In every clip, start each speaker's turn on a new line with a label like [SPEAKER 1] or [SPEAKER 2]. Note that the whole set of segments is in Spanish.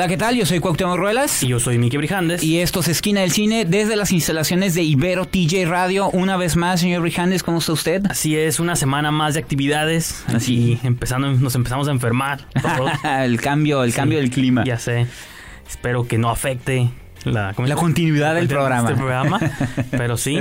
[SPEAKER 1] Hola, ¿qué tal? Yo soy Cuauhtémoc Ruelas.
[SPEAKER 2] Y yo soy Miki Brijandes.
[SPEAKER 1] Y esto es Esquina del Cine desde las instalaciones de Ibero TJ Radio. Una vez más, señor Brijandes, ¿cómo está usted?
[SPEAKER 2] Así es, una semana más de actividades. Así empezando, nos empezamos a enfermar. todos.
[SPEAKER 1] el cambio, el
[SPEAKER 2] Sí,
[SPEAKER 1] cambio del clima.
[SPEAKER 2] Ya sé. Espero que no afecte la, ¿cómo
[SPEAKER 1] La
[SPEAKER 2] se-
[SPEAKER 1] continuidad del
[SPEAKER 2] de
[SPEAKER 1] programa.
[SPEAKER 2] este programa. Pero sí,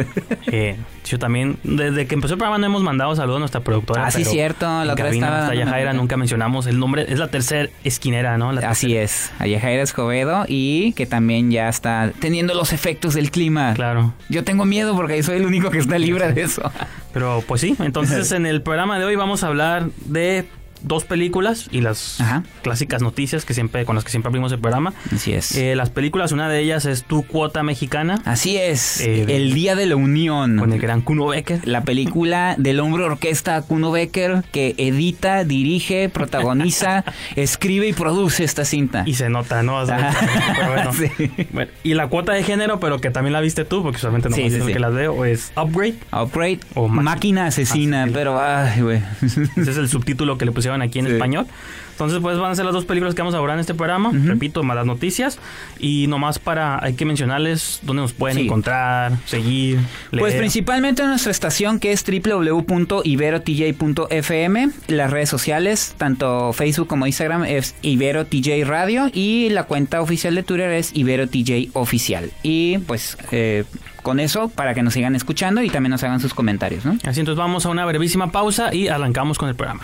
[SPEAKER 2] eh, yo también, desde que empezó el programa no hemos mandado saludos a nuestra productora.
[SPEAKER 1] Ah, sí, cierto, la otra estaba
[SPEAKER 2] Yajaira,
[SPEAKER 1] vuelta.
[SPEAKER 2] nunca mencionamos el nombre. Es la tercera esquinera, ¿no? La
[SPEAKER 1] Así
[SPEAKER 2] tercera.
[SPEAKER 1] es, Ayajaira Escobedo y que también ya está teniendo los efectos del clima.
[SPEAKER 2] Claro.
[SPEAKER 1] Yo tengo miedo porque soy el único que está libre de eso.
[SPEAKER 2] Pero pues sí, entonces en el programa de hoy vamos a hablar de dos películas y las
[SPEAKER 1] Ajá.
[SPEAKER 2] clásicas noticias que siempre con las que siempre abrimos el programa.
[SPEAKER 1] Así es.
[SPEAKER 2] Eh, las películas, una de ellas es Tu Cuota Mexicana,
[SPEAKER 1] Así es,
[SPEAKER 2] eh,
[SPEAKER 1] el Día de la Unión.
[SPEAKER 2] con el gran Kuno Becker.
[SPEAKER 1] La película del hombre orquesta Kuno Becker que edita, dirige, protagoniza, escribe y produce esta cinta.
[SPEAKER 2] Y se nota, ¿no? O sea,
[SPEAKER 1] Ajá.
[SPEAKER 2] pero bueno.
[SPEAKER 1] Sí.
[SPEAKER 2] Bueno, y la cuota de género, pero que también la viste tú, porque solamente no
[SPEAKER 1] Sí, sí,
[SPEAKER 2] que las veo, es Upgrade.
[SPEAKER 1] Upgrade,
[SPEAKER 2] O
[SPEAKER 1] máquina,
[SPEAKER 2] máquina
[SPEAKER 1] asesina,
[SPEAKER 2] asesina.
[SPEAKER 1] pero ay, güey.
[SPEAKER 2] Ese es el subtítulo que le pusieron aquí en
[SPEAKER 1] Sí.
[SPEAKER 2] español. Entonces, pues van a ser las dos películas que vamos a hablar en este programa. Repito, malas noticias. Y nomás para, hay que mencionarles dónde nos pueden
[SPEAKER 1] Sí.
[SPEAKER 2] encontrar, seguir, leer.
[SPEAKER 1] Pues principalmente en nuestra estación que es www.iberotj.fm, las redes sociales, tanto Facebook como Instagram es Ibero TJ Radio y la cuenta oficial de Twitter es Ibero TJ Oficial. Y pues eh, con eso para que nos sigan escuchando y también nos hagan sus comentarios, ¿no?
[SPEAKER 2] Así entonces vamos a una brevísima pausa y arrancamos con el programa.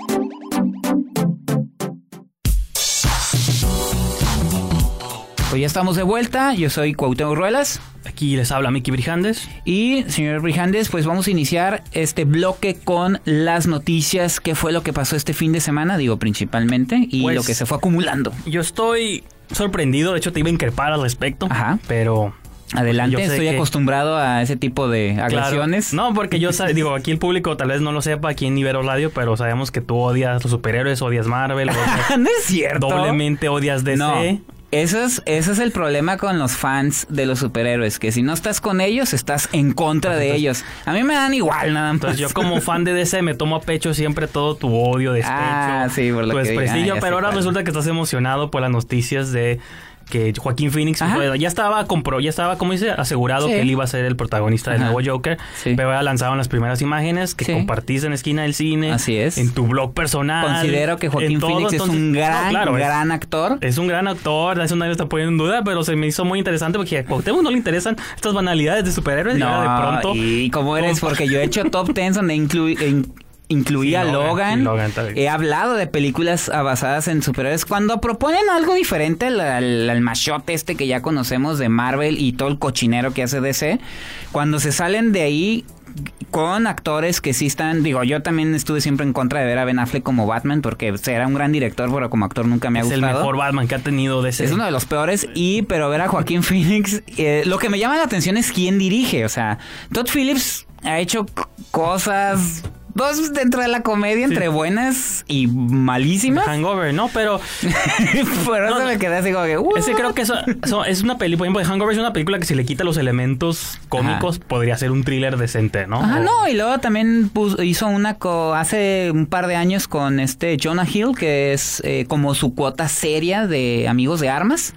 [SPEAKER 1] Pues ya estamos de vuelta, yo soy Cuauhtémoc Ruelas.
[SPEAKER 2] Aquí les habla Miki Brijandes.
[SPEAKER 1] Y, señor Brijandes, pues vamos a iniciar este bloque con las noticias. ¿Qué fue lo que pasó este fin de semana? Digo, principalmente. Y
[SPEAKER 2] Pues-
[SPEAKER 1] lo que se fue acumulando.
[SPEAKER 2] Yo estoy sorprendido, de hecho te iba a increpar al respecto,
[SPEAKER 1] Ajá.
[SPEAKER 2] pero
[SPEAKER 1] Adelante, estoy
[SPEAKER 2] que-
[SPEAKER 1] acostumbrado a ese tipo de
[SPEAKER 2] Claro.
[SPEAKER 1] agresiones.
[SPEAKER 2] No, porque yo digo, aquí el público tal vez no lo sepa aquí en Ibero Radio, pero sabemos que tú odias los superhéroes, odias Marvel, odias-
[SPEAKER 1] no es cierto.
[SPEAKER 2] doblemente odias DC.
[SPEAKER 1] No. Eso es, ese es el problema con los fans de los superhéroes, que si no estás con ellos, estás en contra de ellos. A mí me dan igual nada más.
[SPEAKER 2] Entonces yo como fan de DC me tomo a pecho siempre todo tu odio, despecho,
[SPEAKER 1] Ah, sí, por lo
[SPEAKER 2] tu
[SPEAKER 1] que-
[SPEAKER 2] desprestigio,
[SPEAKER 1] ah,
[SPEAKER 2] pero ahora
[SPEAKER 1] cuál.
[SPEAKER 2] resulta que estás emocionado por las noticias de que Joaquín Phoenix
[SPEAKER 1] Ajá.
[SPEAKER 2] ya estaba compro, ya estaba como dice asegurado
[SPEAKER 1] Sí.
[SPEAKER 2] que él iba a ser el protagonista del
[SPEAKER 1] Ajá.
[SPEAKER 2] nuevo Joker,
[SPEAKER 1] Sí.
[SPEAKER 2] pero ahora lanzaron las primeras imágenes que
[SPEAKER 1] Sí.
[SPEAKER 2] compartiste en esquina del cine,
[SPEAKER 1] Así es.
[SPEAKER 2] en tu blog personal.
[SPEAKER 1] Considero que Joaquín
[SPEAKER 2] todo,
[SPEAKER 1] Phoenix es un
[SPEAKER 2] no,
[SPEAKER 1] gran,
[SPEAKER 2] claro,
[SPEAKER 1] gran actor.
[SPEAKER 2] es un gran actor, eso nadie está poniendo en duda, pero se me hizo muy interesante porque a Cuauhtémoc no le interesan estas banalidades de superhéroes y ahora de pronto...
[SPEAKER 1] y cómo eres, porque yo he hecho top 10 donde inclu- in- incluía
[SPEAKER 2] Sí, Logan.
[SPEAKER 1] He hablado de películas ah, basadas en superhéroes. Cuando proponen algo diferente al, al, al machote este que ya conocemos de Marvel y todo el cochinero que hace DC, cuando se salen de ahí con actores que sí están, digo, yo también estuve siempre en contra de ver a Ben Affleck como Batman porque era un gran director, pero como actor nunca me ha
[SPEAKER 2] es el
[SPEAKER 1] gustado.
[SPEAKER 2] mejor Batman que ha tenido DC.
[SPEAKER 1] Es uno de los peores y pero ver a Joaquín Phoenix eh, lo que me llama la atención es quién dirige, o sea, Todd Phillips ha hecho cosas dos dentro de la comedia entre buenas y malísimas.
[SPEAKER 2] Hangover, ¿no? Pero
[SPEAKER 1] Por eso
[SPEAKER 2] No,
[SPEAKER 1] me quedé así como que "Uh".
[SPEAKER 2] ese creo que eso, eso es una película, por ejemplo, Hangover es una película que si le quita los elementos cómicos podría ser un thriller decente, ¿no?
[SPEAKER 1] Ah,
[SPEAKER 2] O-
[SPEAKER 1] no, y luego también puso- hizo una co- hace un par de años con este Jonah Hill, que es eh, como su cuota seria de Amigos de Armas,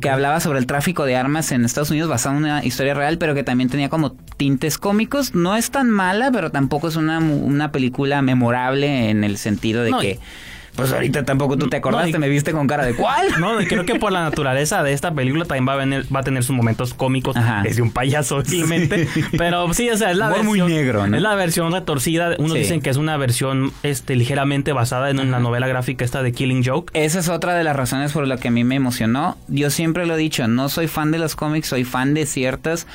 [SPEAKER 1] que hablaba sobre el tráfico de armas en Estados Unidos basado en una historia real, pero que también tenía como tintes cómicos. No es tan mala, pero tampoco es una, una película memorable en el sentido de
[SPEAKER 2] No,
[SPEAKER 1] que Pues ahorita tampoco tú te acordaste,
[SPEAKER 2] No, y-
[SPEAKER 1] me viste con cara de ¿cuál?
[SPEAKER 2] No, creo que por la naturaleza de esta película también va a, venir- va a tener sus momentos cómicos.
[SPEAKER 1] Ajá.
[SPEAKER 2] Es de un payaso, obviamente. Pero sí, o sea, es la
[SPEAKER 1] Humor
[SPEAKER 2] versión.
[SPEAKER 1] muy negro, ¿no?
[SPEAKER 2] Es la versión retorcida. Unos
[SPEAKER 1] Sí.
[SPEAKER 2] dicen que es una versión este, ligeramente basada en, en la novela gráfica esta de Killing Joke.
[SPEAKER 1] Esa es otra de las razones por la que a mí me emocionó. Yo siempre lo he dicho, no soy fan de los cómics, soy fan de ciertas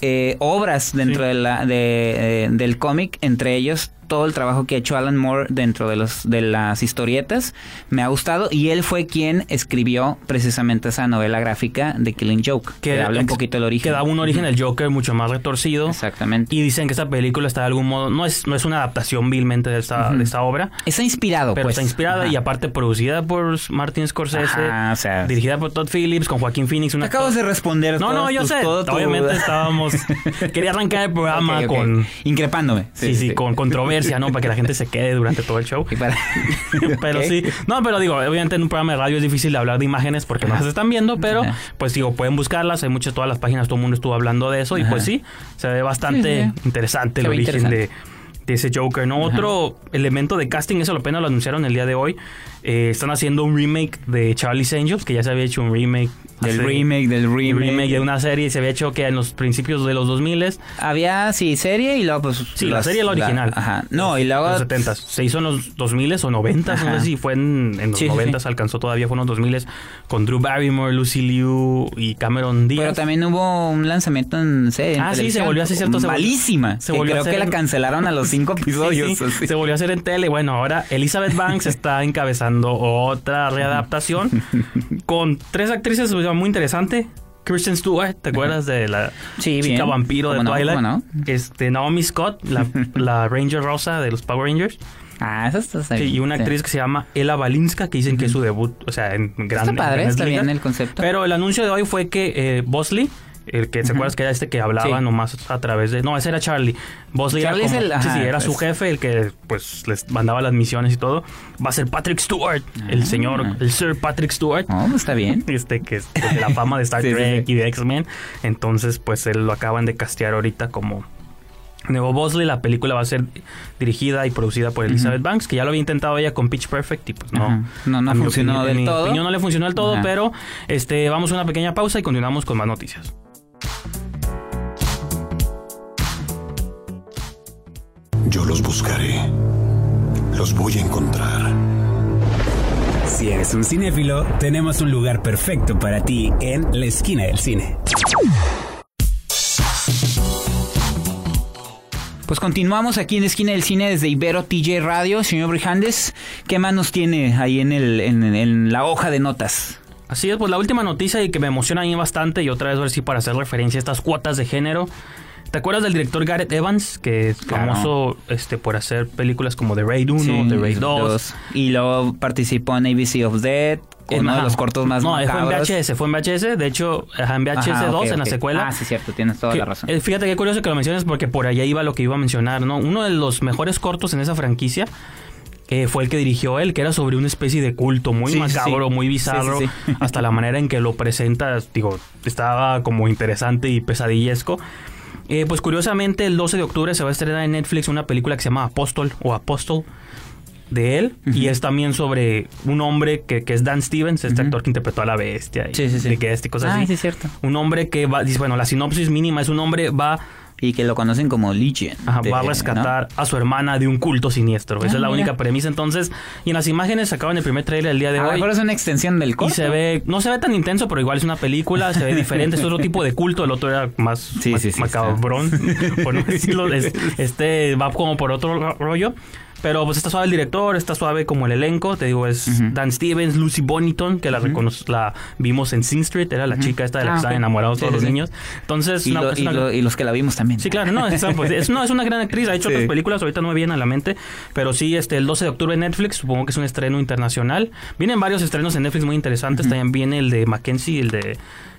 [SPEAKER 1] eh, obras dentro
[SPEAKER 2] Sí.
[SPEAKER 1] de la, de, eh, del cómic, entre ellos todo el trabajo que ha hecho Alan Moore dentro de los de las historietas me ha gustado y él fue quien escribió precisamente esa novela gráfica de Killing Joke que, habla un poquito del origen
[SPEAKER 2] Que da un origen al Joker mucho más retorcido.
[SPEAKER 1] exactamente
[SPEAKER 2] Y dicen que esta película está de algún modo. No es, no es una adaptación vilmente de esta, de esta obra.
[SPEAKER 1] está inspirado
[SPEAKER 2] Pero
[SPEAKER 1] pues
[SPEAKER 2] está inspirada
[SPEAKER 1] Ajá.
[SPEAKER 2] y aparte producida por Martin Scorsese.
[SPEAKER 1] Ajá, o sea-
[SPEAKER 2] dirigida por Todd Phillips con Joaquín Phoenix.
[SPEAKER 1] Te
[SPEAKER 2] un
[SPEAKER 1] acabas de responder
[SPEAKER 2] No, no, yo
[SPEAKER 1] tus-
[SPEAKER 2] sé.
[SPEAKER 1] tu-
[SPEAKER 2] Obviamente estábamos. Quería arrancar el programa
[SPEAKER 1] Ok, ok.
[SPEAKER 2] con.
[SPEAKER 1] increpándome
[SPEAKER 2] Sí, sí, con controversia, ¿no? Para que la gente se quede durante todo el show.
[SPEAKER 1] Y para-
[SPEAKER 2] pero sí. No, pero digo, obviamente en un programa de radio es difícil hablar de imágenes porque no se están viendo, pero
[SPEAKER 1] Ajá.
[SPEAKER 2] pues digo, pueden buscarlas. Hay muchas, todas las páginas, todo el mundo estuvo hablando de eso y pues sí, se ve bastante
[SPEAKER 1] Sí, sí.
[SPEAKER 2] interesante el
[SPEAKER 1] Se
[SPEAKER 2] origen
[SPEAKER 1] interesante.
[SPEAKER 2] de, de ese Joker, ¿no? Otro elemento de casting, eso lo apenas lo anunciaron el día de hoy. Eh, están haciendo un remake de Charlie's Angels, que ya se había hecho un remake.
[SPEAKER 1] Del
[SPEAKER 2] hace-
[SPEAKER 1] remake del remake,
[SPEAKER 2] remake de una serie, se había hecho que en los principios de los 2000
[SPEAKER 1] Había, sí, serie y luego pues...
[SPEAKER 2] Sí, la serie la original.
[SPEAKER 1] ajá. No, y luego...
[SPEAKER 2] Los 70 Se hizo en los 2000 o 90 no sé si fue en, en los
[SPEAKER 1] Sí, sí,
[SPEAKER 2] 90
[SPEAKER 1] sí.
[SPEAKER 2] alcanzó todavía, fue en los 2000 con Drew Barrymore, Lucy Liu y Cameron Díaz.
[SPEAKER 1] Pero también hubo un lanzamiento en serie. en
[SPEAKER 2] Ah, sí, se volvió a hacer cierto,
[SPEAKER 1] Malísima.
[SPEAKER 2] se
[SPEAKER 1] que
[SPEAKER 2] volvió a
[SPEAKER 1] creo
[SPEAKER 2] hacer
[SPEAKER 1] que la cancelaron a los cinco episodios.
[SPEAKER 2] se volvió a hacer en tele. Bueno, ahora Elizabeth Banks está encabezando otra readaptación con tres actrices muy interesante. Kristen Stewart, ¿te acuerdas de la
[SPEAKER 1] Sí,
[SPEAKER 2] chica
[SPEAKER 1] bien.
[SPEAKER 2] vampiro de. Twilight? Este, Naomi Scott, la, la Ranger Rosa de los Power Rangers.
[SPEAKER 1] Ah, eso está
[SPEAKER 2] Sí,
[SPEAKER 1] bien.
[SPEAKER 2] y una
[SPEAKER 1] Sí.
[SPEAKER 2] actriz que se llama Ella Balinska, que dicen que es su debut, o sea, en gran
[SPEAKER 1] Está padre, está bien
[SPEAKER 2] ligas.
[SPEAKER 1] el concepto.
[SPEAKER 2] Pero el anuncio de hoy fue que eh, Bosley, el que se acuerdas que era este que hablaba
[SPEAKER 1] Sí.
[SPEAKER 2] nomás a través de. No, ese era Charlie. Bosley
[SPEAKER 1] Charlie
[SPEAKER 2] era,
[SPEAKER 1] es el-
[SPEAKER 2] sí,
[SPEAKER 1] ajá,
[SPEAKER 2] sí, era su jefe, el que pues les mandaba las misiones y todo. Va a ser Patrick Stewart, el
[SPEAKER 1] Ah.
[SPEAKER 2] señor, el Sir Patrick Stewart.
[SPEAKER 1] Oh, pues está bien.
[SPEAKER 2] Este que es de la fama de Star
[SPEAKER 1] Sí,
[SPEAKER 2] Trek y de X-Men. Entonces, pues él lo acaban de castear ahorita como Nuevo Bosley. La película va a ser dirigida y producida por Elizabeth Banks, que ya lo había intentado ella con Pitch Perfect y pues no.
[SPEAKER 1] No, no funcionó
[SPEAKER 2] opinión-
[SPEAKER 1] del
[SPEAKER 2] en mi
[SPEAKER 1] todo.
[SPEAKER 2] opinión no le funcionó del todo, pero este vamos a una pequeña pausa y continuamos con más noticias.
[SPEAKER 3] Yo los buscaré. Los voy a encontrar.
[SPEAKER 4] Si eres un cinéfilo, tenemos un lugar perfecto para ti en la esquina del cine.
[SPEAKER 1] Pues continuamos aquí en Esquina del Cine desde Ibero TJ Radio. Señor Brijandes, ¿qué más nos tiene ahí en, el, en, en la hoja de notas?
[SPEAKER 2] Así es, pues la última noticia y que me emociona a mí bastante y otra vez a ver si para hacer referencia a estas cuotas de género. ¿Te acuerdas del director Gareth Evans, que es
[SPEAKER 1] Claro.
[SPEAKER 2] famoso este, por hacer películas como The Raid 1,
[SPEAKER 1] Sí,
[SPEAKER 2] The Raid 2?
[SPEAKER 1] dos. Y luego participó en ABC of Dead, con uno de los cortos más
[SPEAKER 2] No, fue en. VHS, fue en VHS. De hecho, en VHS
[SPEAKER 1] Ajá,
[SPEAKER 2] 2,
[SPEAKER 1] ok,
[SPEAKER 2] en la secuela.
[SPEAKER 1] Ah, sí, cierto, tienes toda
[SPEAKER 2] Que-
[SPEAKER 1] la razón.
[SPEAKER 2] eh, fíjate qué curioso que lo menciones porque por allá iba lo que iba a mencionar, ¿no? Uno de los mejores cortos en esa franquicia eh, fue el que dirigió él, que era sobre una especie de culto muy
[SPEAKER 1] Sí,
[SPEAKER 2] macabro,
[SPEAKER 1] sí.
[SPEAKER 2] muy bizarro,
[SPEAKER 1] sí, sí.
[SPEAKER 2] hasta la manera en que lo presenta, digo, estaba como interesante y pesadillesco. Eh, pues curiosamente, el 12 de octubre se va a estrenar en Netflix una película que se llama Apóstol o Apóstol de él y es también sobre un hombre que, que es Dan Stevens, este actor que interpretó a la bestia y,
[SPEAKER 1] Sí, sí, sí.
[SPEAKER 2] y que este y cosas
[SPEAKER 1] Ah,
[SPEAKER 2] así.
[SPEAKER 1] sí, es cierto.
[SPEAKER 2] Un hombre que va, dice, bueno, la sinopsis mínima es un hombre va,
[SPEAKER 1] Y que lo conocen como Legion.
[SPEAKER 2] ajá,
[SPEAKER 1] de-
[SPEAKER 2] va a rescatar a su hermana de un culto siniestro.
[SPEAKER 1] Ah,
[SPEAKER 2] Esa es la
[SPEAKER 1] mira.
[SPEAKER 2] única premisa. Entonces, y en las imágenes sacaban el primer trailer el día de
[SPEAKER 1] ¿no? A lo
[SPEAKER 2] hoy.
[SPEAKER 1] mejor es una extensión del
[SPEAKER 2] Y se ve, no se ve tan intenso, pero igual es una película, se ve diferente, es otro tipo de culto, el otro era más
[SPEAKER 1] Sí,
[SPEAKER 2] ma-
[SPEAKER 1] sí, sí,
[SPEAKER 2] macabrón, por no decirlo, es- este va como por otro ro- rollo. Pero pues está suave el director, está suave como el elenco, te digo, es. Dan Stevens, Lucy Bonington, que la, recono- la vimos en Sing Street, era la chica esta de la
[SPEAKER 1] Ah,
[SPEAKER 2] que estaban
[SPEAKER 1] ok.
[SPEAKER 2] enamorados
[SPEAKER 1] Sí,
[SPEAKER 2] todos
[SPEAKER 1] sí,
[SPEAKER 2] los niños. Entonces,
[SPEAKER 1] Y,
[SPEAKER 2] una-
[SPEAKER 1] lo-
[SPEAKER 2] es
[SPEAKER 1] y
[SPEAKER 2] una-
[SPEAKER 1] lo- y los que la vimos también.
[SPEAKER 2] Sí, claro, no, es, pues, es, no, es una gran actriz, ha hecho
[SPEAKER 1] Sí.
[SPEAKER 2] otras películas, ahorita no me viene a la mente, pero sí, este, el 12 de octubre en Netflix, supongo que es un estreno internacional. Vienen varios estrenos en Netflix muy interesantes, también viene el de Mackenzie, el de,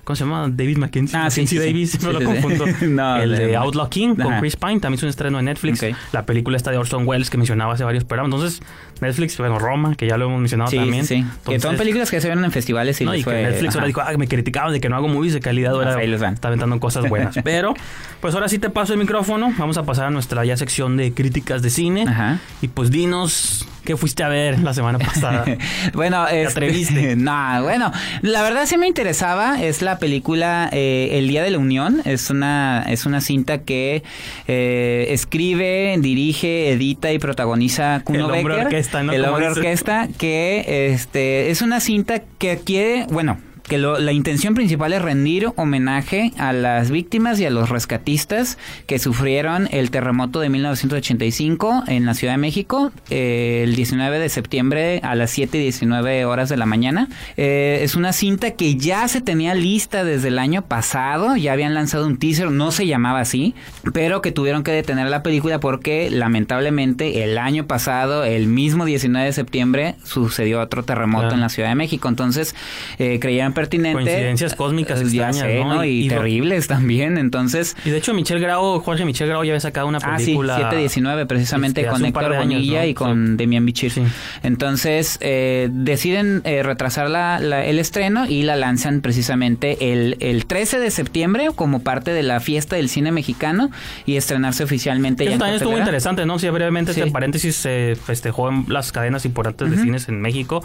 [SPEAKER 2] ¿cómo se llama? David Mackenzie.
[SPEAKER 1] Ah, sí,
[SPEAKER 2] Mackenzie
[SPEAKER 1] sí, sí.
[SPEAKER 2] Davis,
[SPEAKER 1] Sí,
[SPEAKER 2] no lo confundo.
[SPEAKER 1] No,
[SPEAKER 2] el
[SPEAKER 1] de-
[SPEAKER 2] de Outlaw King con. Chris Pine, también es un estreno en Netflix. La película está de Orson Welles que mencionaba hace varios programas. Entonces, Netflix, bueno, Roma, que ya lo hemos mencionado
[SPEAKER 1] Sí,
[SPEAKER 2] también.
[SPEAKER 1] sí, sí. que
[SPEAKER 2] Entonces,
[SPEAKER 1] son películas que se ven en festivales y
[SPEAKER 2] no, y que Netflix ahora dijo, ah, me criticaban de que no hago movies de calidad, ahora
[SPEAKER 1] van.
[SPEAKER 2] está aventando cosas buenas. Pero, pues ahora sí te paso el micrófono, vamos a pasar a nuestra ya sección de críticas de cine.
[SPEAKER 1] Ajá.
[SPEAKER 2] Y pues dinos, ¿Qué fuiste a ver la semana pasada?
[SPEAKER 1] bueno,
[SPEAKER 2] ¿Te
[SPEAKER 1] este,
[SPEAKER 2] atreviste?
[SPEAKER 1] no, bueno, la verdad sí me interesaba. Es la película eh, El Día de la Unión. Es una, es una cinta que eh, escribe, dirige, edita y protagoniza Kuno Becker.
[SPEAKER 2] Orquesta, ¿no?
[SPEAKER 1] El hombre orquesta que este es una cinta que quiere, bueno, que lo- la intención principal es rendir homenaje a las víctimas y a los rescatistas que sufrieron el terremoto de 1985 en la Ciudad de México eh, el 19 de septiembre a las 7 y 19 horas de la mañana. Eh, es una cinta que ya se tenía lista desde el año pasado, ya habían lanzado un teaser, no se llamaba así, pero que tuvieron que detener la película porque lamentablemente el año pasado, el mismo 19 de septiembre, sucedió otro terremoto en la Ciudad de México. Entonces, eh, creían pertinente.
[SPEAKER 2] Coincidencias cósmicas
[SPEAKER 1] ya
[SPEAKER 2] extrañas,
[SPEAKER 1] sé,
[SPEAKER 2] ¿no?
[SPEAKER 1] Y,
[SPEAKER 2] Y- y lo-
[SPEAKER 1] terribles también. Entonces,
[SPEAKER 2] Y de hecho, Michelle Grau, Jorge Michelle Grau ya había sacado una
[SPEAKER 1] Ah, sí,
[SPEAKER 2] película.
[SPEAKER 1] 719, precisamente
[SPEAKER 2] este,
[SPEAKER 1] con Héctor
[SPEAKER 2] de
[SPEAKER 1] Bonilla
[SPEAKER 2] ¿no?
[SPEAKER 1] y con Demian Bichir.
[SPEAKER 2] Sí.
[SPEAKER 1] Entonces, eh, deciden eh, retrasar la- la- el estreno y la lanzan precisamente el, el 13 de septiembre como parte de la fiesta del cine mexicano y estrenarse oficialmente ya
[SPEAKER 2] Eso
[SPEAKER 1] en
[SPEAKER 2] también estuvo interesante, ¿no? Sí, brevemente,
[SPEAKER 1] Sí.
[SPEAKER 2] entre paréntesis, se festejó en las cadenas importantes de
[SPEAKER 1] Ujú.
[SPEAKER 2] cines en México.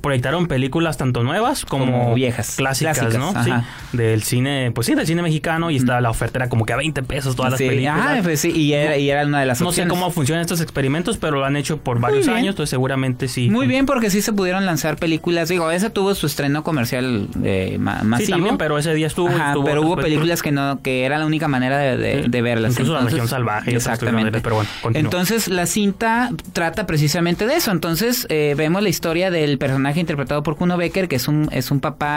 [SPEAKER 2] Proyectaron películas tanto nuevas como,
[SPEAKER 1] Como viejas.
[SPEAKER 2] Clásicas,
[SPEAKER 1] Clásicas,
[SPEAKER 2] ¿no?
[SPEAKER 1] ajá.
[SPEAKER 2] Sí. Del cine, pues sí, del cine mexicano y estaba la oferta era como que a 20 pesos todas las
[SPEAKER 1] Sí,
[SPEAKER 2] películas.
[SPEAKER 1] pues sí, y era, y era una de las
[SPEAKER 2] no sé cómo funcionan estos experimentos, pero lo han hecho por varios años, entonces seguramente sí.
[SPEAKER 1] Muy bien, porque sí se pudieron lanzar películas. Digo, esa tuvo su estreno comercial eh, ma- masivo.
[SPEAKER 2] Sí, también, pero ese día estuvo.
[SPEAKER 1] Ajá,
[SPEAKER 2] estuvo
[SPEAKER 1] pero hubo películas que no, que era la única manera de, de-
[SPEAKER 2] Sí.
[SPEAKER 1] de verlas.
[SPEAKER 2] Incluso La Región Salvaje
[SPEAKER 1] Exactamente.
[SPEAKER 2] pero bueno, continúa.
[SPEAKER 1] Entonces la cinta trata precisamente de eso. Entonces eh, vemos la historia del personaje interpretado por Kuno Becker, que es un es un papá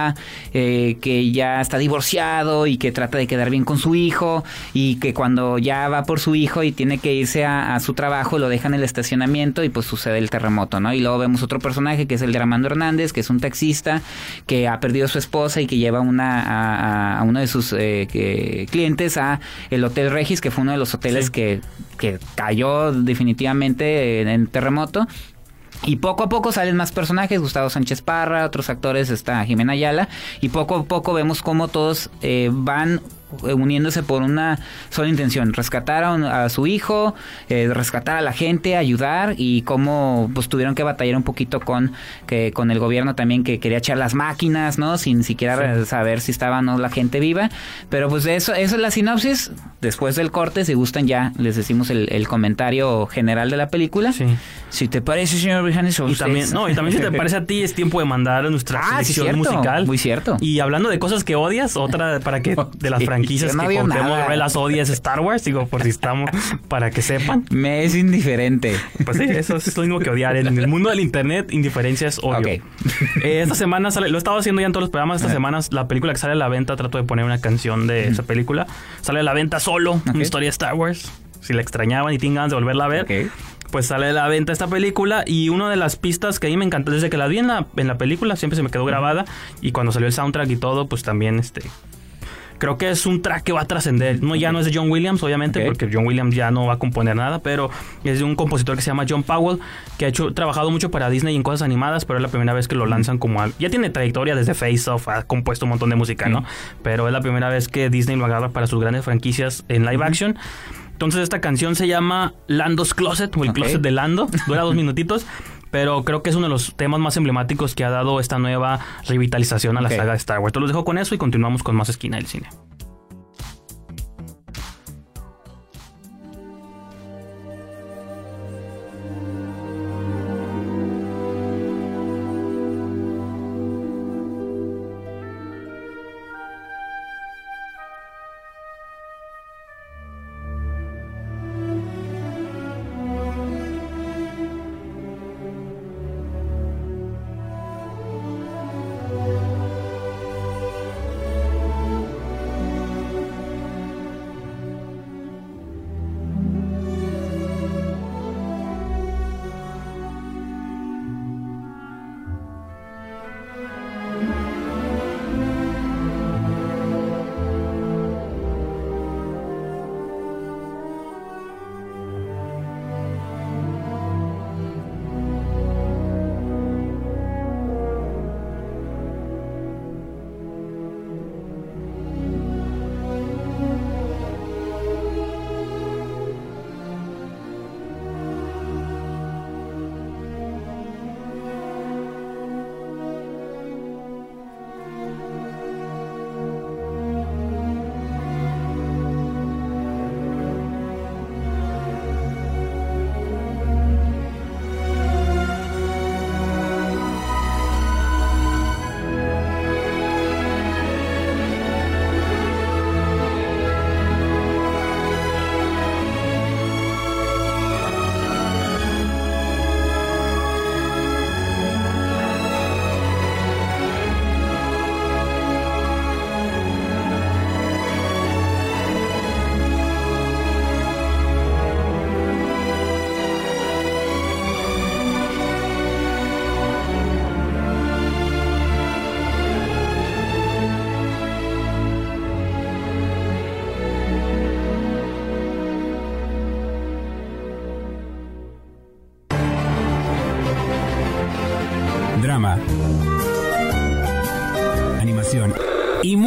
[SPEAKER 1] eh, que ya está divorciado y que trata de quedar bien con su hijo y que cuando ya va por su hijo y tiene que irse a, a su trabajo lo deja en el estacionamiento y pues sucede el terremoto, ¿no? Y luego vemos otro personaje que es el de Armando Hernández, que es un taxista que ha perdido a su esposa y que lleva una, a, a- a uno de sus eh, que- clientes a el Hotel Regis, que fue uno de los hoteles
[SPEAKER 2] Sí.
[SPEAKER 1] que, que cayó definitivamente en el terremoto. Y poco a poco salen más personajes, Gustavo Sánchez Parra, otros actores, está Jimena Ayala, y poco a poco vemos cómo todos eh, van uniéndose por una sola intención, rescatar a, un- a su hijo, eh, rescatar a la gente, ayudar y cómo pues tuvieron que batallar un poquito con que con el gobierno también que quería echar las máquinas, ¿no? Sin siquiera
[SPEAKER 2] Sí.
[SPEAKER 1] saber si estaba o no la gente viva, pero pues eso eso es la sinopsis. Después del corte, si gustan ya les decimos el, el comentario general de la pelíula.
[SPEAKER 2] Sí.
[SPEAKER 1] Si te parece, señor Brijanes,
[SPEAKER 2] Y también, no, y también si te parece a ti, es tiempo de mandar nuestra
[SPEAKER 1] Ah, sí,
[SPEAKER 2] selección
[SPEAKER 1] cierto.
[SPEAKER 2] musical.
[SPEAKER 1] Muy cierto.
[SPEAKER 2] Y hablando de cosas que odias, otra para que de las
[SPEAKER 1] Sí,
[SPEAKER 2] franquicias
[SPEAKER 1] no
[SPEAKER 2] que
[SPEAKER 1] odio
[SPEAKER 2] contemos
[SPEAKER 1] nada.
[SPEAKER 2] las odias Star Wars, digo, por si estamos, para que sepan.
[SPEAKER 1] Me es indiferente.
[SPEAKER 2] Pues sí, eso es lo mismo que odiar. En el mundo del internet, indiferencia es odio.
[SPEAKER 1] Ok.
[SPEAKER 2] Eh, esta semana sale, lo he estado haciendo ya en todos los programas. Esta semana la película que sale a la venta, trato de poner una canción de esa película. Sale a la venta solo, una historia de Star Wars. Si la extrañaban y tienen ganas de volverla a ver, pues sale a la venta esta película. Y una de las pistas que a mí me encantó, desde que la vi en la, en la película, siempre se me quedó grabada. Y cuando salió el soundtrack y todo, pues también este. Creo que es un track que va a trascender. No, ya no es de John Williams, obviamente, porque John Williams ya no va a componer nada, pero es de un compositor que se llama John Powell, que ha hecho trabajado mucho para Disney en cosas animadas, pero es la primera vez que lo lanzan como al- ya tiene trayectoria desde Face Off, ha compuesto un montón de música, ¿no? Pero es la primera vez que Disney lo agarra para sus grandes franquicias en live action. Entonces esta canción se llama Lando's Closet o el
[SPEAKER 1] Ok.
[SPEAKER 2] closet de Lando, dura dos minutitos. Pero creo que es uno de los temas más emblemáticos que ha dado esta nueva revitalización a la saga de Star Wars. Te los dejo con eso y continuamos con más esquina del cine.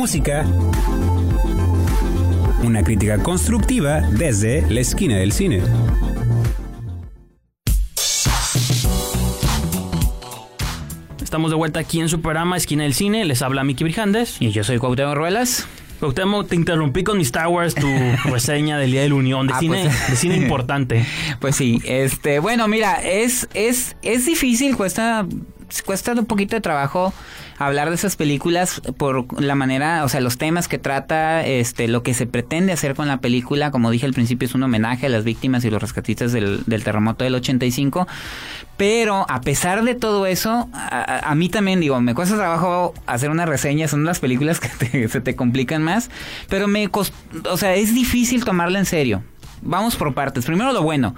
[SPEAKER 4] Música. Una crítica constructiva desde la esquina del cine.
[SPEAKER 2] Estamos de vuelta aquí en su programa Esquina del Cine. Les habla Miki Brijandes.
[SPEAKER 1] Y yo soy Cuauhtémoc Ruelas.
[SPEAKER 2] Cuauhtémoc, te interrumpí con mi Star Wars, tu reseña del Día de la Unión, de,
[SPEAKER 1] Ah,
[SPEAKER 2] cine,
[SPEAKER 1] pues.
[SPEAKER 2] de cine importante.
[SPEAKER 1] Pues sí, este, bueno, mira, es, es, es difícil, cuesta, cuesta un poquito de trabajo hablar de esas películas por la manera, o sea, los temas que trata, este, lo que se pretende hacer con la película, como dije al principio, es un homenaje a las víctimas y los rescatistas del, del terremoto del 85. Pero a pesar de todo eso, a, a- mí también digo, me cuesta trabajo hacer una reseña, son las películas que te- se te complican más, pero me cost- o sea, es difícil tomarla en serio. Vamos por partes. Primero lo bueno.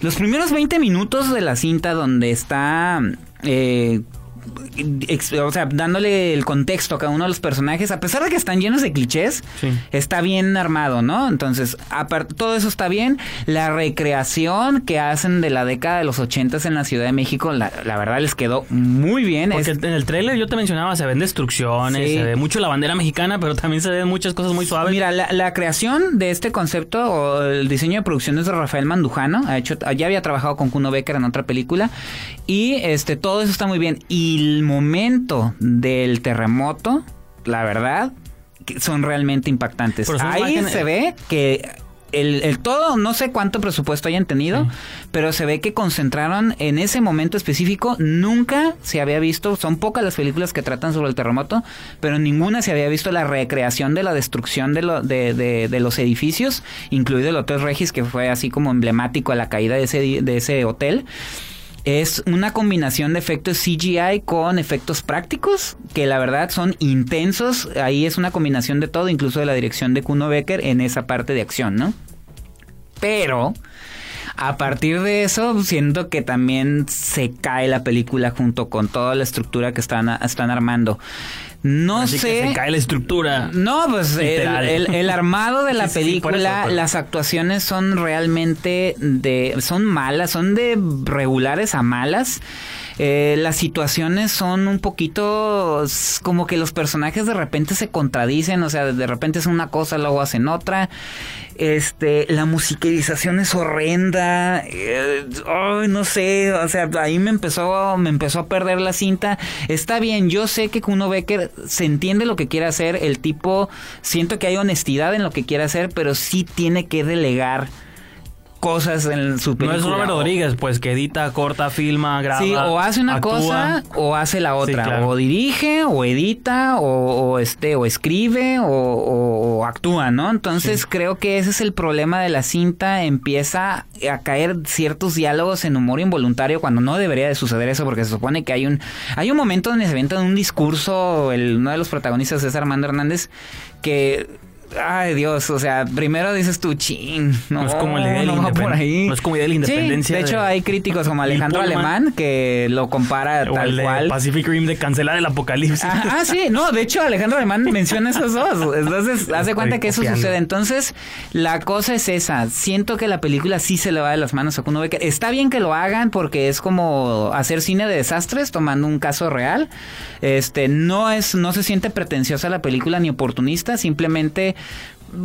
[SPEAKER 1] Los primeros 20 minutos de la cinta donde está... eh, o sea, dándole el contexto a cada uno de los personajes, a pesar de que están llenos de clichés,
[SPEAKER 2] Sí.
[SPEAKER 1] está bien armado, ¿no? Entonces, todo eso está bien. La recreación que hacen de la década de los ochentas en la Ciudad de México, la, la verdad les quedó muy bien.
[SPEAKER 2] Porque
[SPEAKER 1] Es-
[SPEAKER 2] en el trailer yo te mencionaba, se ven destrucciones,
[SPEAKER 1] Sí.
[SPEAKER 2] se ve mucho la bandera mexicana, pero también se ven muchas cosas muy suaves.
[SPEAKER 1] Mira, la, la creación de este concepto o el diseño de producción es de Rafael Mandujano. Ha hecho, ya había trabajado con Kuno Becker en otra película. Y este, todo eso está muy bien. Y el momento del terremoto, la verdad, son realmente impactantes. Ahí
[SPEAKER 2] imágenes-
[SPEAKER 1] se ve que el, el todo, no sé cuánto presupuesto hayan tenido, pero se ve que concentraron en ese momento específico. Nunca se había visto, son pocas las películas que tratan sobre el terremoto, pero ninguna se había visto la recreación de la destrucción de, lo- de, de- de los edificios, incluido el Hotel Regis, que fue así como emblemático a la caída de ese, de ese hotel. Es una combinación de efectos CGI con efectos prácticos que la verdad son intensos. Ahí es una combinación de todo, incluso de la dirección de Kuno Becker en esa parte de acción, ¿no? Pero a partir de eso siento que también se cae la película junto con toda la estructura que están, están armando. No
[SPEAKER 2] Así
[SPEAKER 1] sé.
[SPEAKER 2] que se cae la estructura.
[SPEAKER 1] No, pues el, el- el armado de la
[SPEAKER 2] Sí, sí, sí, por
[SPEAKER 1] película,
[SPEAKER 2] eso,
[SPEAKER 1] las actuaciones son realmente de, son malas, son de regulares a malas. Eh, las situaciones son un poquito como que los personajes de repente se contradicen, o sea, de repente es una cosa, luego hacen otra. Este, la musicalización es horrenda. eh, no sé, o sea, ahí me empezó, me empezó a perder la cinta. Está bien, yo sé que Kuno Becker se entiende lo que quiere hacer. El tipo, siento que hay honestidad en lo que quiere hacer, pero sí tiene que delegar cosas en su
[SPEAKER 2] No es Robert Rodríguez, pues que edita, corta, filma, graba.
[SPEAKER 1] Sí, o hace una
[SPEAKER 2] actúa.
[SPEAKER 1] cosa o hace la otra.
[SPEAKER 2] Sí, claro.
[SPEAKER 1] O dirige, o edita, o, o, este, o escribe, o, o- o actúa, ¿no? Entonces creo que ese es el problema de la cinta. Empieza a caer ciertos diálogos en humor involuntario cuando no debería de suceder eso, porque se supone que hay un, hay un momento donde se avienta un discurso, el, uno de los protagonistas es Armando Hernández, que Ay Dios, o sea, primero dices tú, chin, no,
[SPEAKER 2] No es como la
[SPEAKER 1] no va por
[SPEAKER 2] independ-
[SPEAKER 1] ahí.
[SPEAKER 2] no es como día de la
[SPEAKER 1] Sí,
[SPEAKER 2] independencia
[SPEAKER 1] de hecho,
[SPEAKER 2] de-
[SPEAKER 1] hay críticos como Alejandro. Alemán que lo compara
[SPEAKER 2] O
[SPEAKER 1] tal
[SPEAKER 2] el de
[SPEAKER 1] cual.
[SPEAKER 2] Pacific Rim de cancelar el apocalipsis.
[SPEAKER 1] Ah, ah, sí, no, de hecho Alejandro Alemán menciona esos dos. Entonces, hace cuenta que eso
[SPEAKER 2] copiando.
[SPEAKER 1] sucede. Entonces, la cosa es esa. Siento que la película sí se le va de las manos a Kuno Becker. Está bien que lo hagan porque es como hacer cine de desastres tomando un caso real. Este, no es, no se siente pretenciosa la película ni oportunista, simplemente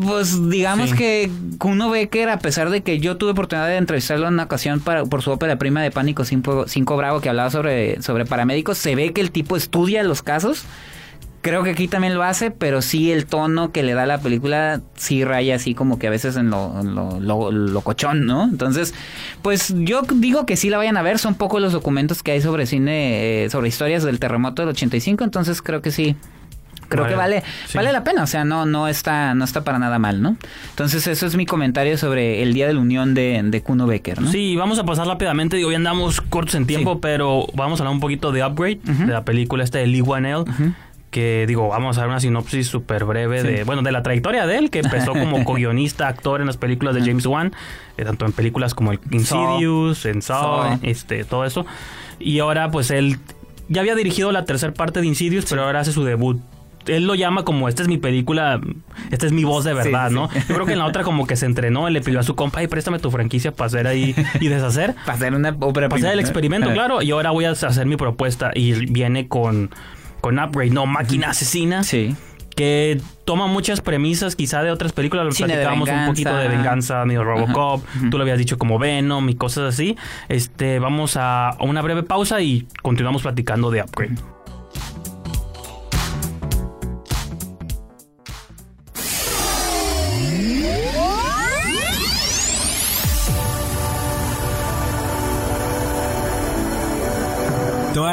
[SPEAKER 1] pues digamos
[SPEAKER 2] Sí.
[SPEAKER 1] que Kuno Becker, a pesar de que yo tuve oportunidad de entrevistarlo en una ocasión para, por su ópera prima de Pánico 5 Bravo que hablaba sobre, sobre paramédicos, se ve que el tipo estudia los casos. Creo que aquí también lo hace, pero sí el tono que le da la película sí raya así como que a veces en lo, en lo, lo- lo cochón, ¿no? Entonces, pues yo digo que sí la vayan a ver, son pocos los documentos que hay sobre cine, eh, sobre historias del terremoto del 85, entonces creo que sí. Creo
[SPEAKER 2] Vale,
[SPEAKER 1] que vale,
[SPEAKER 2] sí.
[SPEAKER 1] vale la pena, o sea, no, no está, no está para nada mal, ¿no? Entonces, eso es mi comentario sobre el Día de la Unión de, de Kuno Becker, ¿no?
[SPEAKER 2] Sí, vamos a pasar rápidamente. Digo, ya andamos cortos en tiempo,
[SPEAKER 1] Sí.
[SPEAKER 2] pero vamos a hablar un poquito de Upgrade, de la película esta de Lee Wanell.
[SPEAKER 1] Ujú.
[SPEAKER 2] Que digo, vamos a dar una sinopsis súper breve
[SPEAKER 1] Sí.
[SPEAKER 2] de, bueno, de la trayectoria de él, que empezó como co-guionista, actor en las películas de James Wan, eh, tanto en películas como el Insidious, en Saw,
[SPEAKER 1] Saw.
[SPEAKER 2] este, todo eso. Y ahora, pues él ya había dirigido la tercera parte de Insidious, pero ahora hace su debut. Él lo llama como, esta es mi película, esta es mi voz de verdad,
[SPEAKER 1] Sí,
[SPEAKER 2] ¿no?
[SPEAKER 1] sí.
[SPEAKER 2] Yo creo que en la otra como que se entrenó, él le pidió a su compa, y préstame tu franquicia para hacer ahí y deshacer.
[SPEAKER 1] Para hacer una ópera
[SPEAKER 2] Para hacer el experimento, claro. Y ahora voy a hacer mi propuesta y viene con, con Upgrade, no, máquina asesina.
[SPEAKER 1] Sí.
[SPEAKER 2] que toma muchas premisas quizá de otras películas, lo platicábamos un poquito de
[SPEAKER 1] venganza.
[SPEAKER 2] medio Robocop,
[SPEAKER 1] Ajá.
[SPEAKER 2] tú lo habías dicho como Venom y cosas así. Este, vamos a a una breve pausa y continuamos platicando de Upgrade.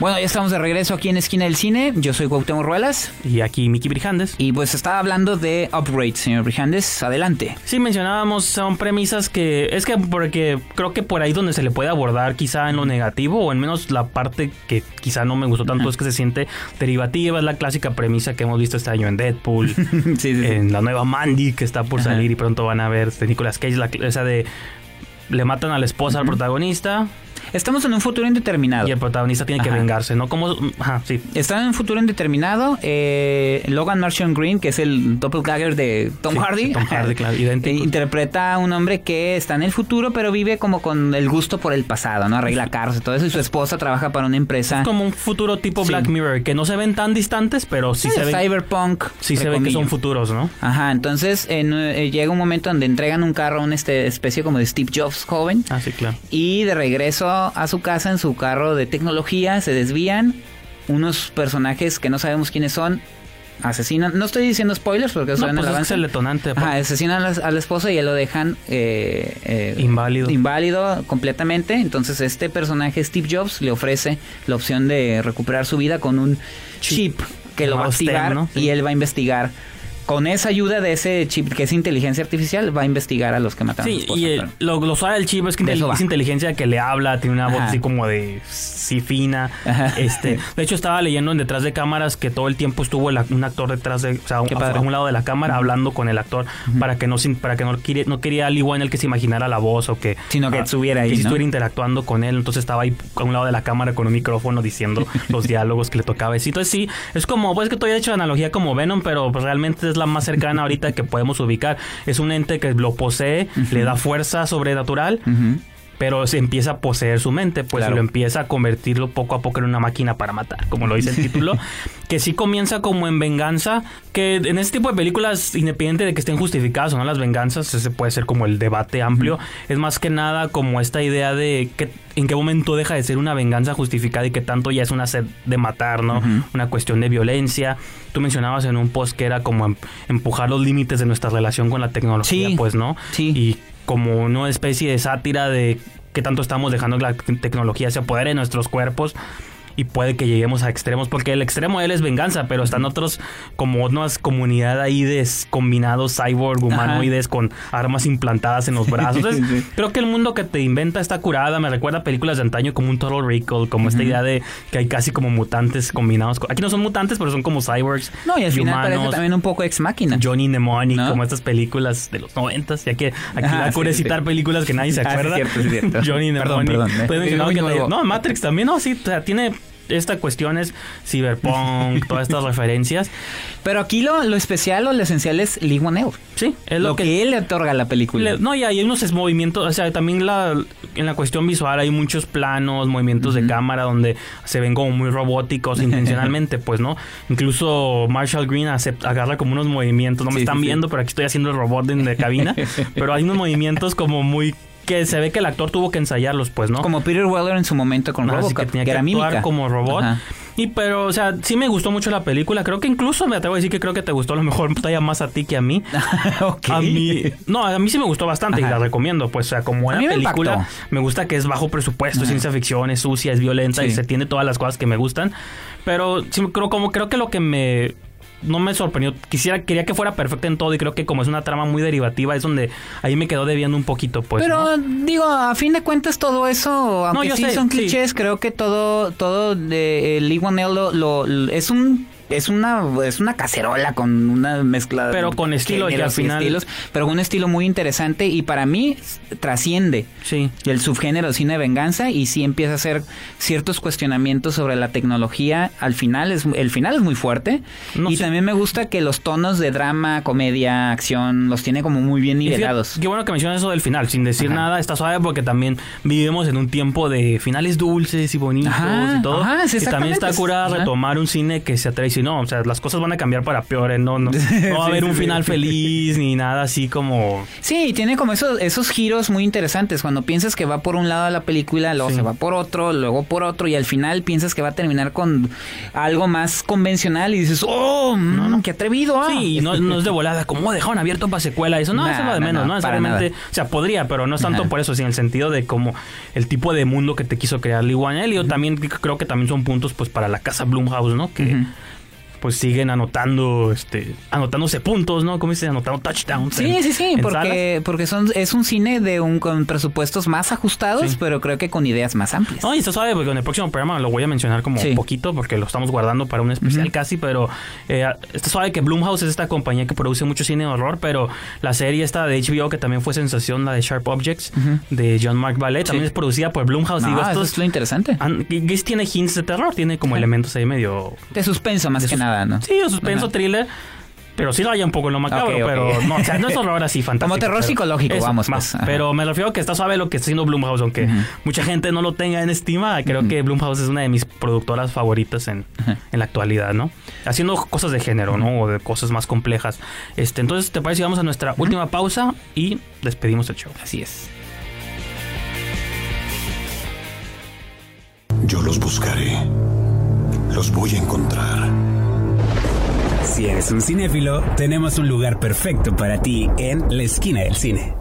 [SPEAKER 1] Bueno, ya estamos de regreso aquí en Esquina del Cine. Yo soy Cuauhtémoc Ruelas.
[SPEAKER 2] Y aquí Mickey Brijandes.
[SPEAKER 1] Y pues estaba hablando de Upgrade, señor Brijandes. Adelante.
[SPEAKER 2] Sí, mencionábamos, son premisas que es que porque creo que por ahí donde se le puede abordar quizá en lo negativo o en menos la parte que quizá no me gustó tanto es que se siente derivativa, es la clásica premisa que hemos visto este año en Deadpool,
[SPEAKER 1] sí, sí, sí.
[SPEAKER 2] en la nueva Mandy que está por salir y pronto van a ver de Nicolas Cage, la, esa de le matan a la esposa al protagonista
[SPEAKER 1] Estamos en un futuro indeterminado.
[SPEAKER 2] y el protagonista tiene que
[SPEAKER 1] Ajá.
[SPEAKER 2] vengarse, ¿no? Como, ajá, sí.
[SPEAKER 1] Está en un futuro indeterminado. eh, Logan Martian Green, que es el doppelganger de Tom
[SPEAKER 2] Sí,
[SPEAKER 1] Hardy,
[SPEAKER 2] Tom Hardy, claro, idéntico.
[SPEAKER 1] eh, interpreta a un hombre que está en el futuro, pero vive como con el gusto por el pasado, ¿no? Arregla carros y todo eso. Y su esposa trabaja para una empresa.
[SPEAKER 2] Como un futuro tipo
[SPEAKER 1] Sí.
[SPEAKER 2] Black Mirror, que no se ven tan distantes, pero sí
[SPEAKER 1] eh,
[SPEAKER 2] se ven,
[SPEAKER 1] cyberpunk.
[SPEAKER 2] sí se ven que son futuros, ¿no?
[SPEAKER 1] Ajá, entonces en, eh, llega un momento donde entregan un carro a una este, especie como de Steve Jobs joven.
[SPEAKER 2] Ah, sí, claro.
[SPEAKER 1] Y de regreso a su casa en su carro de tecnología se desvían unos personajes que no sabemos quiénes son. Asesinan, no estoy diciendo spoilers porque
[SPEAKER 2] No, pues
[SPEAKER 1] el
[SPEAKER 2] es
[SPEAKER 1] avance.
[SPEAKER 2] el detonante.
[SPEAKER 1] Ajá, asesinan a la, a la esposa y él lo dejan eh, eh,
[SPEAKER 2] Inválido.
[SPEAKER 1] inválido completamente. Entonces este personaje Steve Jobs le ofrece la opción de recuperar su vida con un chip, que lo va a activar
[SPEAKER 2] ¿no? Sí.
[SPEAKER 1] y él va a investigar. Con esa ayuda de ese chip que es inteligencia artificial, va a investigar a los que mataron a
[SPEAKER 2] Sí,
[SPEAKER 1] esposa.
[SPEAKER 2] y el- lo, lo suave del chip es que
[SPEAKER 1] De
[SPEAKER 2] intel- es inteligencia que le habla, tiene una voz
[SPEAKER 1] Ajá.
[SPEAKER 2] así como de sí fina.
[SPEAKER 1] Ajá.
[SPEAKER 2] Este, de hecho estaba leyendo en detrás de cámaras que todo el tiempo estuvo el un actor detrás de, o sea,
[SPEAKER 1] Qué
[SPEAKER 2] a, un lado de la cámara hablando con el actor para que no sin- para que no quiere, no quería al igual en el que se imaginara la voz o que
[SPEAKER 1] Sino que estuviera ahí,
[SPEAKER 2] que
[SPEAKER 1] ¿no?
[SPEAKER 2] estuviera interactuando con él, entonces estaba ahí a un lado de la cámara con un micrófono diciendo los diálogos que le tocaba decir. Entonces sí, es como pues que todavía he hecho analogía como Venom, pero pues, realmente es la más cercana ahorita que podemos ubicar. Es un ente que lo posee, le da fuerza sobrenatural. Pero se empieza a poseer su mente, pues
[SPEAKER 1] Claro.
[SPEAKER 2] lo empieza a convertirlo poco a poco en una máquina para matar, como lo dice el título, que sí comienza como en venganza, que en este tipo de películas, independiente de que estén justificadas o no las venganzas, ese puede ser como el debate amplio, es más que nada como esta idea de que en qué momento deja de ser una venganza justificada y que tanto ya es una sed de matar, ¿no? Una cuestión de violencia. Tú mencionabas en un post que era como em- empujar los límites de nuestra relación con la tecnología,
[SPEAKER 1] Sí.
[SPEAKER 2] pues, ¿no?
[SPEAKER 1] Sí.
[SPEAKER 2] Y como una especie de sátira de que tanto estamos dejando que la te- tecnología se apodere de nuestros cuerpos y puede que lleguemos a extremos porque el extremo de él es venganza pero están otros como otras comunidad ahí de combinados cyborg humanoides con armas implantadas en los brazos Entonces,
[SPEAKER 1] Sí.
[SPEAKER 2] creo que el mundo que te inventa está curada me recuerda a películas de antaño como un Total Recall como esta idea de que hay casi como mutantes combinados con- aquí no son mutantes pero son como cyborgs
[SPEAKER 1] No, y al final parece
[SPEAKER 2] humanos.
[SPEAKER 1] también un poco ex máquina.
[SPEAKER 2] Johnny Mnemonic,
[SPEAKER 1] ¿No?
[SPEAKER 2] como estas películas de los noventas, ya que aquí
[SPEAKER 1] Ah,
[SPEAKER 2] la cura
[SPEAKER 1] sí, sí.
[SPEAKER 2] citar películas que nadie se
[SPEAKER 1] Ah,
[SPEAKER 2] acuerda.
[SPEAKER 1] cierto, sí, cierto.
[SPEAKER 2] Johnny
[SPEAKER 1] Perdón,
[SPEAKER 2] Mnemonic.
[SPEAKER 1] perdón, eh.
[SPEAKER 2] Te- No, Matrix también, no, sí, o sea, tiene esta cuestiones cyberpunk, todas estas referencias.
[SPEAKER 1] Pero aquí lo, lo especial o lo esencial es Lee.
[SPEAKER 2] Sí, es
[SPEAKER 1] Lo,
[SPEAKER 2] lo,
[SPEAKER 1] que,
[SPEAKER 2] que...
[SPEAKER 1] él le otorga a la película.
[SPEAKER 2] le- no, y hay unos es- movimientos, o sea, también la, en la cuestión visual hay muchos planos, movimientos de cámara donde se ven como muy robóticos intencionalmente, pues, ¿no? Incluso Marshall Green agarra como unos movimientos, no me
[SPEAKER 1] Sí,
[SPEAKER 2] están
[SPEAKER 1] sí, sí.
[SPEAKER 2] viendo, pero aquí estoy haciendo el robot en la cabina, pero hay unos movimientos como muy que se ve que el actor tuvo que ensayarlos, pues, ¿no?
[SPEAKER 1] Como Peter Weller en su momento con Robocop,
[SPEAKER 2] que tenía
[SPEAKER 1] que
[SPEAKER 2] que actuar
[SPEAKER 1] mímica.
[SPEAKER 2] como robot.
[SPEAKER 1] Ajá.
[SPEAKER 2] Y pero, o sea, sí me gustó mucho la película. Creo que incluso me atrevo a decir que creo que te gustó a lo mejor todavía más a ti que a mí. A mí, no, a mí sí me gustó bastante
[SPEAKER 1] Ajá.
[SPEAKER 2] y la recomiendo. Pues, o sea, como
[SPEAKER 1] A
[SPEAKER 2] una
[SPEAKER 1] mí me
[SPEAKER 2] película,
[SPEAKER 1] impactó.
[SPEAKER 2] me gusta que es bajo presupuesto, es ciencia ficción, es sucia, es violenta y se tiene todas las cosas que me gustan. Pero sí, creo, como, creo que lo que me no me sorprendió. Quisiera, quería que fuera perfecta en todo y creo que como es una trama muy derivativa es donde ahí me quedó debiendo un poquito, pues.
[SPEAKER 1] Pero
[SPEAKER 2] ¿no?
[SPEAKER 1] digo, a fin de cuentas todo eso, aunque
[SPEAKER 2] yo
[SPEAKER 1] sí
[SPEAKER 2] sé,
[SPEAKER 1] son
[SPEAKER 2] sí.
[SPEAKER 1] clichés, creo que todo todo de eh, Lee Wanell lo, lo- lo- es un es una es una cacerola con una mezcla
[SPEAKER 2] Pero con estilo,
[SPEAKER 1] géneros
[SPEAKER 2] al final-
[SPEAKER 1] estilos, pero con un estilo muy interesante y para mí trasciende
[SPEAKER 2] Sí.
[SPEAKER 1] el subgénero cine de venganza y sí empieza a hacer ciertos cuestionamientos sobre la tecnología. Al final es el final es muy fuerte
[SPEAKER 2] No,
[SPEAKER 1] y
[SPEAKER 2] sí.
[SPEAKER 1] también me gusta que los tonos de drama, comedia, acción los tiene como muy bien
[SPEAKER 2] fíjate,
[SPEAKER 1] nivelados.
[SPEAKER 2] Qué bueno que mencionas eso del final, sin decir
[SPEAKER 1] Ajá.
[SPEAKER 2] nada, está suave porque también vivimos en un tiempo de finales dulces y bonitos
[SPEAKER 1] Ajá,
[SPEAKER 2] y todo.
[SPEAKER 1] ajá, sí,
[SPEAKER 2] y también está
[SPEAKER 1] exactamente.
[SPEAKER 2] cura
[SPEAKER 1] Ajá.
[SPEAKER 2] retomar un cine que se atreve dice, no, o sea, las cosas van a cambiar para peor, ¿eh? no, no, no va a haber un final feliz ni nada así como...
[SPEAKER 1] Sí, tiene como esos, esos giros muy interesantes. Cuando piensas que va por un lado de la película, luego
[SPEAKER 2] Sí.
[SPEAKER 1] se va por otro, luego por otro, y al final piensas que va a terminar con algo más convencional y dices, ¡oh! mm, ¡Qué atrevido! ah".
[SPEAKER 2] Sí, y no, no es de volada, como dejaron abierto para secuela, eso no,
[SPEAKER 1] Nah,
[SPEAKER 2] eso es lo de
[SPEAKER 1] no,
[SPEAKER 2] menos,
[SPEAKER 1] no,
[SPEAKER 2] ¿no? Necesariamente, o sea, podría, pero no es tanto por eso, sino en el sentido de como el tipo de mundo que te quiso crear Lee Wanell, y yo también creo que también son puntos pues para la casa Blumhouse, ¿no? Que. Pues siguen anotando, este, anotándose puntos, ¿no? Como dice, anotando touchdowns.
[SPEAKER 1] Sí,
[SPEAKER 2] en-
[SPEAKER 1] sí, sí, porque, porque son, es un cine de un con presupuestos más ajustados,
[SPEAKER 2] Sí.
[SPEAKER 1] pero creo que con ideas más amplias.
[SPEAKER 2] No, y está suave porque en el próximo programa lo voy a mencionar como
[SPEAKER 1] Sí.
[SPEAKER 2] poquito porque lo estamos guardando para un especial casi, pero eh, está suave que Blumhouse es esta compañía que produce mucho cine de horror, pero la serie esta de HBO que también fue sensación, la de Sharp Objects, de John Mark Ballet, también
[SPEAKER 1] Sí.
[SPEAKER 2] es producida por Blumhouse.
[SPEAKER 1] No,
[SPEAKER 2] Digo,
[SPEAKER 1] eso
[SPEAKER 2] estos
[SPEAKER 1] es lo interesante.
[SPEAKER 2] que tiene hints de terror, tiene como elementos ahí medio...
[SPEAKER 1] De suspenso más
[SPEAKER 2] de
[SPEAKER 1] que
[SPEAKER 2] sus-
[SPEAKER 1] nada, ¿no?
[SPEAKER 2] Sí, de suspenso,
[SPEAKER 1] Ajá.
[SPEAKER 2] thriller. Pero sí lo hay un poco en lo macabro,
[SPEAKER 1] Ok, ok.
[SPEAKER 2] pero no, o sea, no es horror así fantástico.
[SPEAKER 1] terror
[SPEAKER 2] pero-
[SPEAKER 1] psicológico, vamos,
[SPEAKER 2] va.
[SPEAKER 1] pues.
[SPEAKER 2] Pero me refiero a que está suave lo que está haciendo Blumhouse, aunque mucha gente no lo tenga en estima. Creo que Blumhouse es una de mis productoras favoritas en, en la actualidad, ¿no? Haciendo cosas de género, ¿no? O de cosas más complejas. Este, entonces, ¿te parece? Vamos a nuestra última pausa y despedimos el show.
[SPEAKER 1] Así es.
[SPEAKER 3] Yo los buscaré. Los voy a encontrar.
[SPEAKER 4] Si eres un cinéfilo, tenemos un lugar perfecto para ti en la esquina del cine.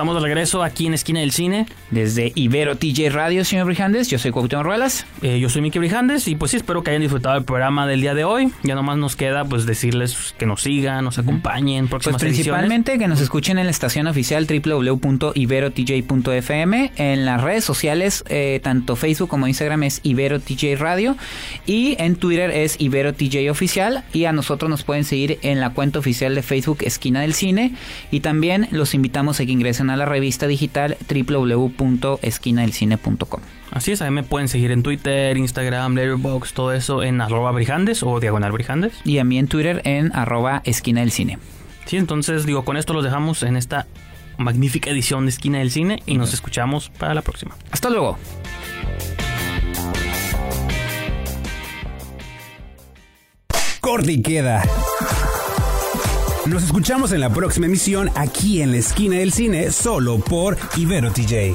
[SPEAKER 2] Estamos de regreso aquí en Esquina del Cine.
[SPEAKER 1] Desde Ibero TJ Radio, señor Brijandes, yo soy Cuauhtémoc Ruelas.
[SPEAKER 2] Eh, yo soy Miki Brijandes y pues sí, espero que hayan disfrutado el programa del día de hoy. Ya nomás nos queda pues decirles que nos sigan, nos acompañen en
[SPEAKER 1] Pues
[SPEAKER 2] próximas ediciones.
[SPEAKER 1] principalmente que nos escuchen en la estación oficial www.iberotj.fm, en las redes sociales, eh, tanto Facebook como Instagram es Ibero TJ Radio y en Twitter es Ibero TJ Oficial y a nosotros nos pueden seguir en la cuenta oficial de Facebook Esquina del Cine y también los invitamos a que ingresen a la revista digital www.esquinadelcine.com.
[SPEAKER 2] Así es, ahí me pueden seguir en Twitter, Instagram, Letterboxd, todo eso en arroba brijandes o diagonal brijandes.
[SPEAKER 1] Y a mí en Twitter en arroba Esquina del Cine.
[SPEAKER 2] Sí, entonces digo, con esto los dejamos en esta magnífica edición de Esquina del Cine y nos escuchamos para la próxima.
[SPEAKER 1] Hasta luego.
[SPEAKER 4] Corte y queda. Nos escuchamos en la próxima emisión aquí en la esquina del cine, solo por Ibero TJ.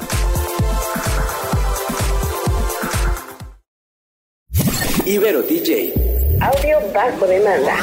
[SPEAKER 5] Ibero DJ.
[SPEAKER 6] Audio bajo demanda.